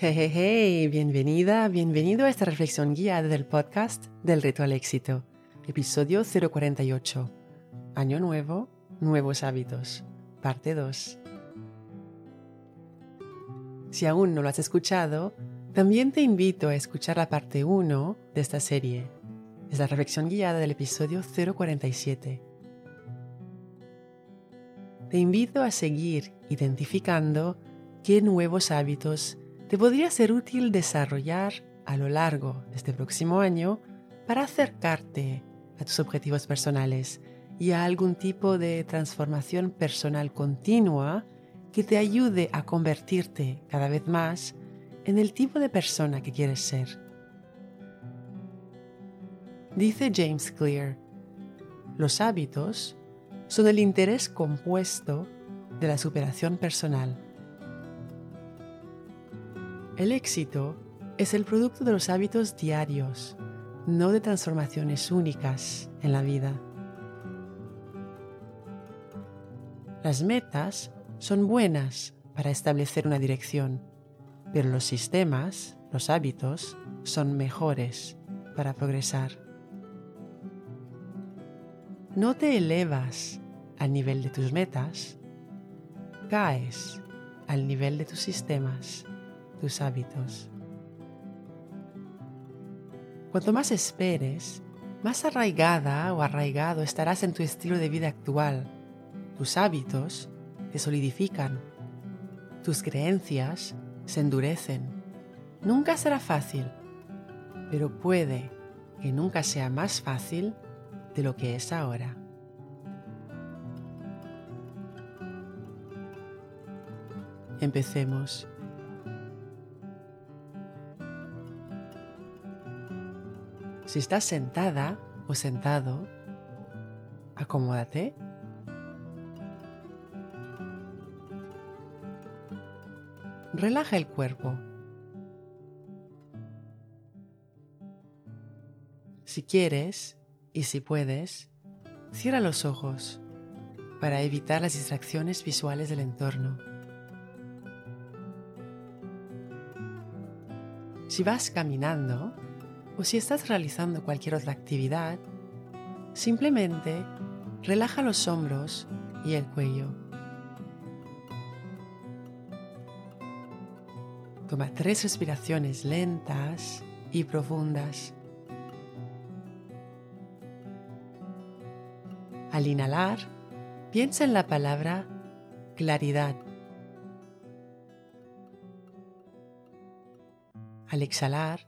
Hey, hey, hey, bienvenida, bienvenido a esta reflexión guiada del podcast del Reto al Éxito, episodio 048. Año nuevo, nuevos hábitos, parte 2. Si aún no lo has escuchado, también te invito a escuchar la parte 1 de esta serie. Es la reflexión guiada del episodio 047. Te invito a seguir identificando qué nuevos hábitos te podría ser útil desarrollar a lo largo de este próximo año para acercarte a tus objetivos personales y a algún tipo de transformación personal continua que te ayude a convertirte cada vez más en el tipo de persona que quieres ser. Dice James Clear, los hábitos son el interés compuesto de la superación personal. El éxito es el producto de los hábitos diarios, no de transformaciones únicas en la vida. Las metas son buenas para establecer una dirección, pero los sistemas, los hábitos, son mejores para progresar no te elevas al nivel de tus metas, caes al nivel de tus sistemas, tus hábitos. Cuanto más esperes, más arraigada o arraigado estarás en tu estilo de vida actual. Tus hábitos te solidifican, tus creencias se endurecen. Nunca será fácil, pero puede que nunca sea más fácil de lo que es ahora. Empecemos. Si estás sentada o sentado, acomódate. Relaja el cuerpo. Si quieres, y si puedes, cierra los ojos para evitar las distracciones visuales del entorno. Si vas caminando o si estás realizando cualquier otra actividad, simplemente relaja los hombros y el cuello. Toma tres respiraciones lentas y profundas. Al inhalar, piensa en la palabra claridad. Al exhalar,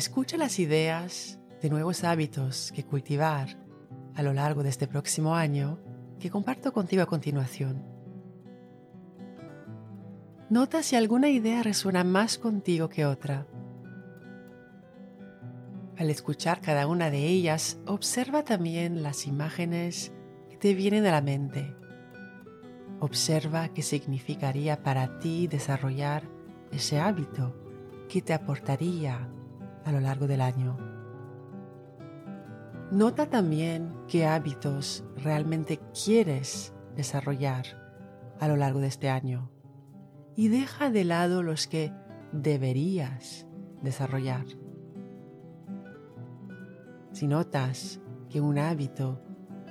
Escucha las ideas de nuevos hábitos que cultivar a lo largo de este próximo año que comparto contigo a continuación. Nota si alguna idea resuena más contigo que otra al escuchar cada una de ellas, observa también las imágenes que te vienen a la mente. Observa qué significaría para ti desarrollar ese hábito que te aportaría a lo largo del año. Nota también qué hábitos realmente quieres desarrollar a lo largo de este año y deja de lado los que deberías desarrollar. Si notas que un hábito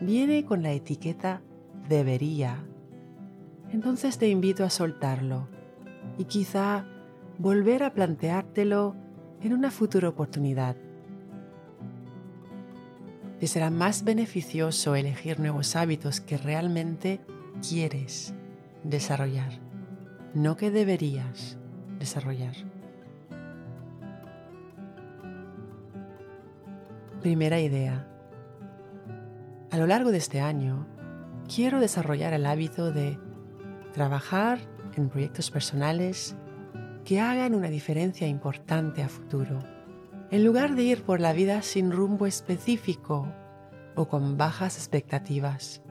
viene con la etiqueta debería, entonces te invito a soltarlo y quizá volver a planteártelo en una futura oportunidad. Te será más beneficioso elegir nuevos hábitos que realmente quieres desarrollar, no que deberías desarrollar. Primera idea. A lo largo de este año, quiero desarrollar el hábito de trabajar en proyectos personales que hagan una diferencia importante a futuro, en lugar de ir por la vida sin rumbo específico o con bajas expectativas.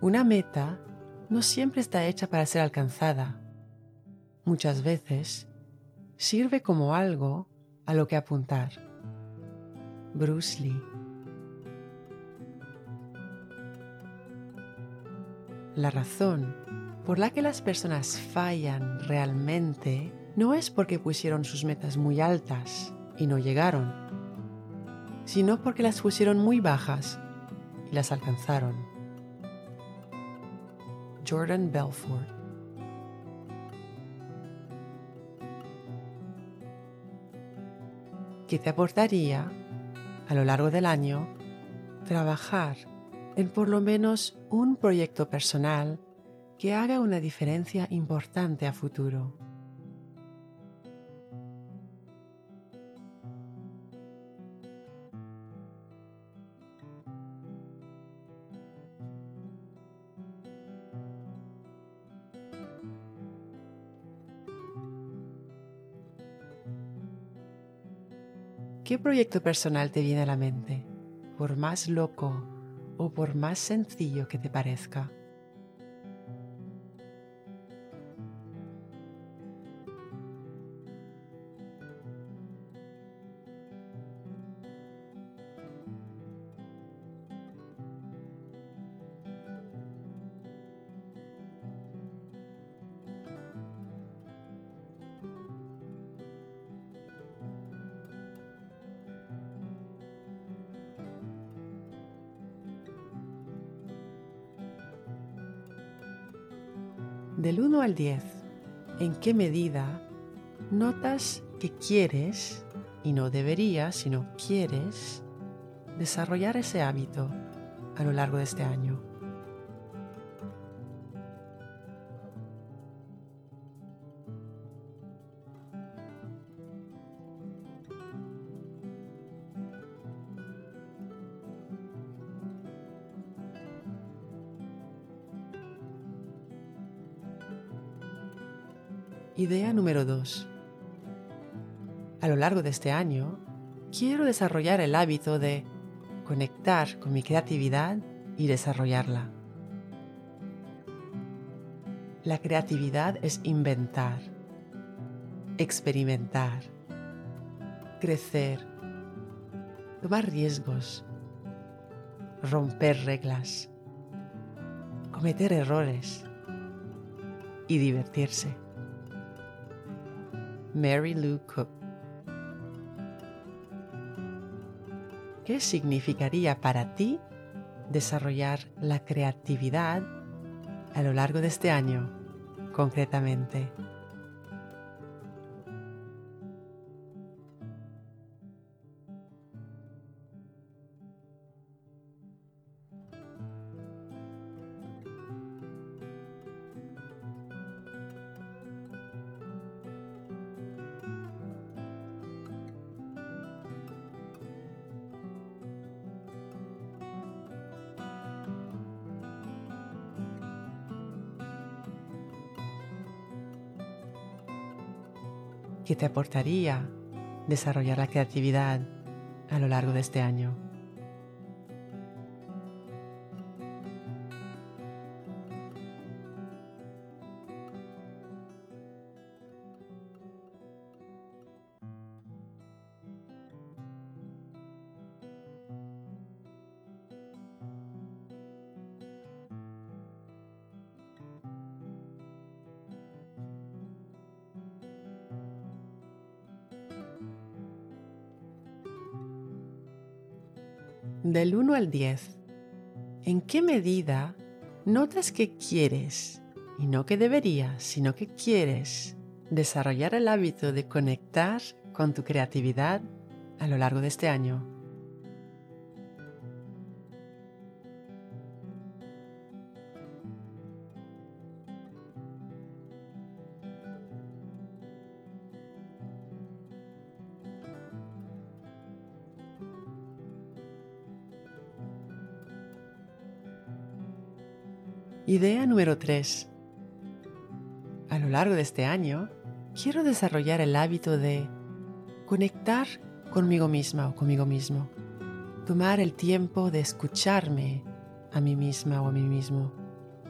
Una meta no siempre está hecha para ser alcanzada. Muchas veces sirve como algo a lo que apuntar. Bruce Lee. La razón por la que las personas fallan realmente no es porque pusieron sus metas muy altas y no llegaron, sino porque las pusieron muy bajas y las alcanzaron. Jordan Belfort. ¿Qué te aportaría a lo largo del año trabajar en por lo menos un proyecto personal que haga una diferencia importante a futuro? ¿Qué proyecto personal te viene a la mente? Por más loco o por más sencillo que te parezca. Del 1 al 10, ¿en qué medida notas que quieres, y no deberías, sino quieres, desarrollar ese hábito a lo largo de este año? Idea número 2. A lo largo de este año, quiero desarrollar el hábito de conectar con mi creatividad y desarrollarla. La creatividad es inventar, experimentar, crecer, tomar riesgos, romper reglas, cometer errores y divertirse. Mary Lou Cook. ¿Qué significaría para ti desarrollar la creatividad a lo largo de este año, concretamente? ¿Qué te aportaría desarrollar la creatividad a lo largo de este año. Del 1 al 10, ¿en qué medida notas que quieres, y no que deberías, sino que quieres, desarrollar el hábito de conectar con tu creatividad a lo largo de este año? Idea número 3. A lo largo de este año, quiero desarrollar el hábito de conectar conmigo misma o conmigo mismo. Tomar el tiempo de escucharme a mí misma o a mí mismo,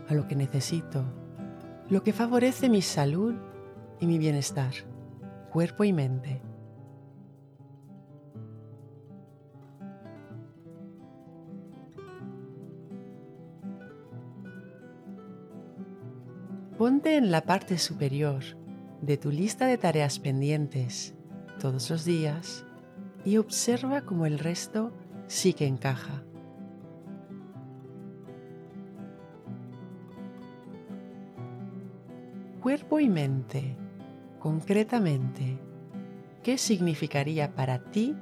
a lo que necesito, lo que favorece mi salud y mi bienestar, cuerpo y mente. Ponte en la parte superior de tu lista de tareas pendientes todos los días y observa cómo el resto sí que encaja. Cuerpo y mente, concretamente, ¿qué significaría para ti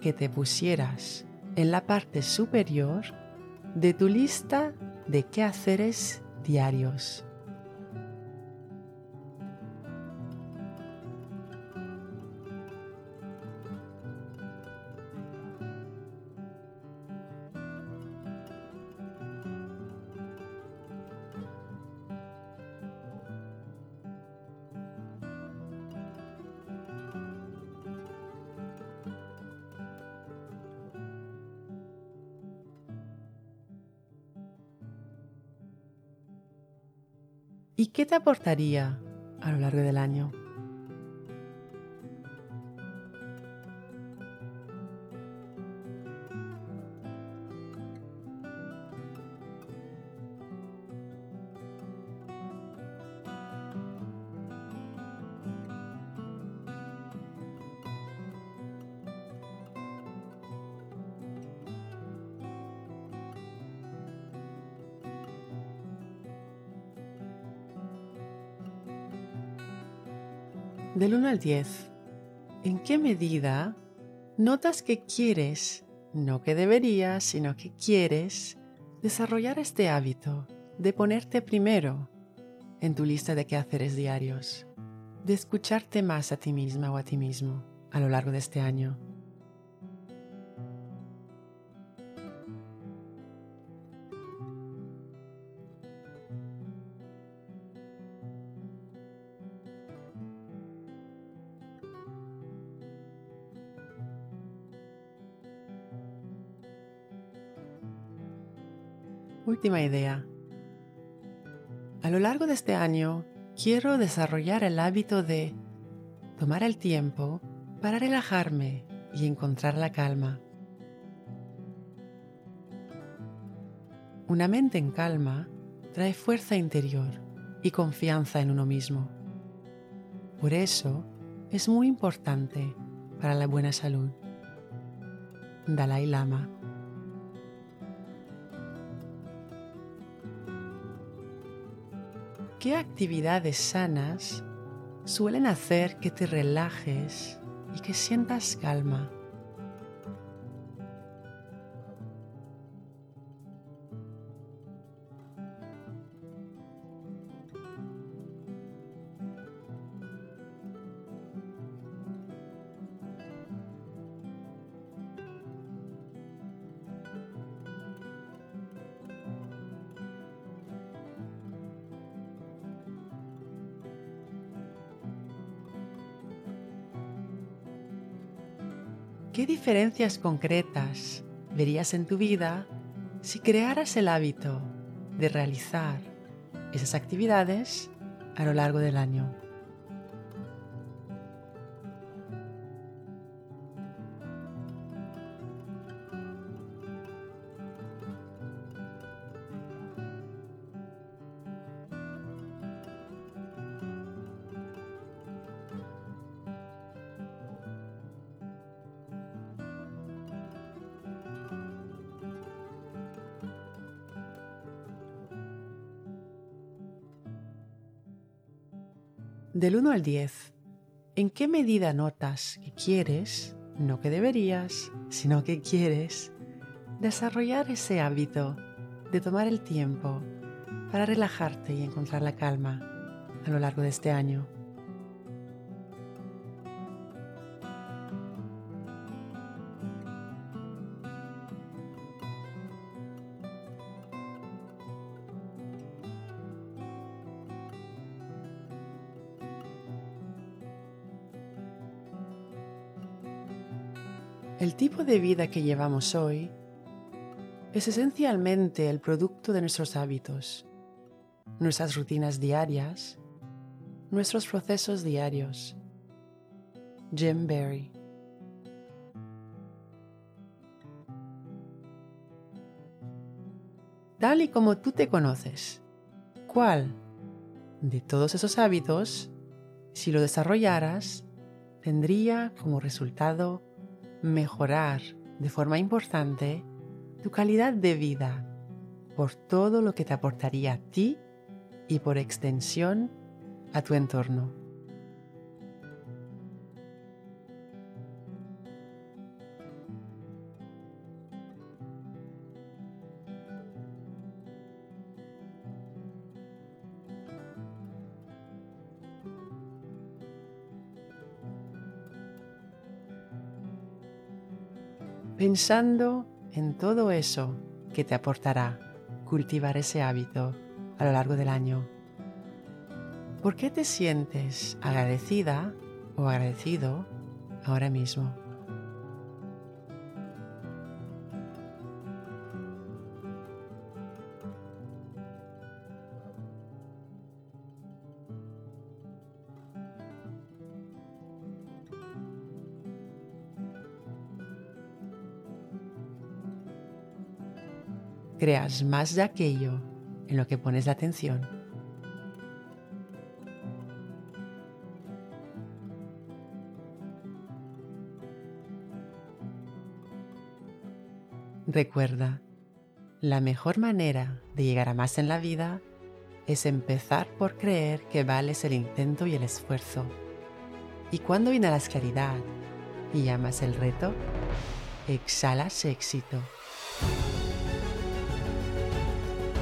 que te pusieras en la parte superior de tu lista de quehaceres diarios? ¿Y qué te aportaría a lo largo del año? Del 1 al 10, ¿en qué medida notas que quieres, no que deberías, sino que quieres, desarrollar este hábito de ponerte primero en tu lista de quehaceres diarios, de escucharte más a ti misma o a ti mismo a lo largo de este año? Última idea. A lo largo de este año quiero desarrollar el hábito de tomar el tiempo para relajarme y encontrar la calma. Una mente en calma trae fuerza interior y confianza en uno mismo. Por eso es muy importante para la buena salud. Dalai Lama ¿Qué actividades sanas suelen hacer que te relajes y que sientas calma? Diferencias concretas verías en tu vida si crearas el hábito de realizar esas actividades a lo largo del año? Del 1 al 10, ¿en qué medida notas que quieres, no que deberías, sino que quieres, desarrollar ese hábito de tomar el tiempo para relajarte y encontrar la calma a lo largo de este año? El tipo de vida que llevamos hoy es esencialmente el producto de nuestros hábitos, nuestras rutinas diarias, nuestros procesos diarios. Jim Barry Tal y como tú te conoces, ¿cuál de todos esos hábitos, si lo desarrollaras, tendría como resultado mejorar de forma importante tu calidad de vida por todo lo que te aportaría a ti y por extensión a tu entorno. Pensando en todo eso que te aportará cultivar ese hábito a lo largo del año. ¿Por qué te sientes agradecida o agradecido ahora mismo? Creas más de aquello en lo que pones la atención. Recuerda, la mejor manera de llegar a más en la vida es empezar por creer que vales el intento y el esfuerzo. Y cuando inhalas claridad y llamas el reto, exhalas éxito.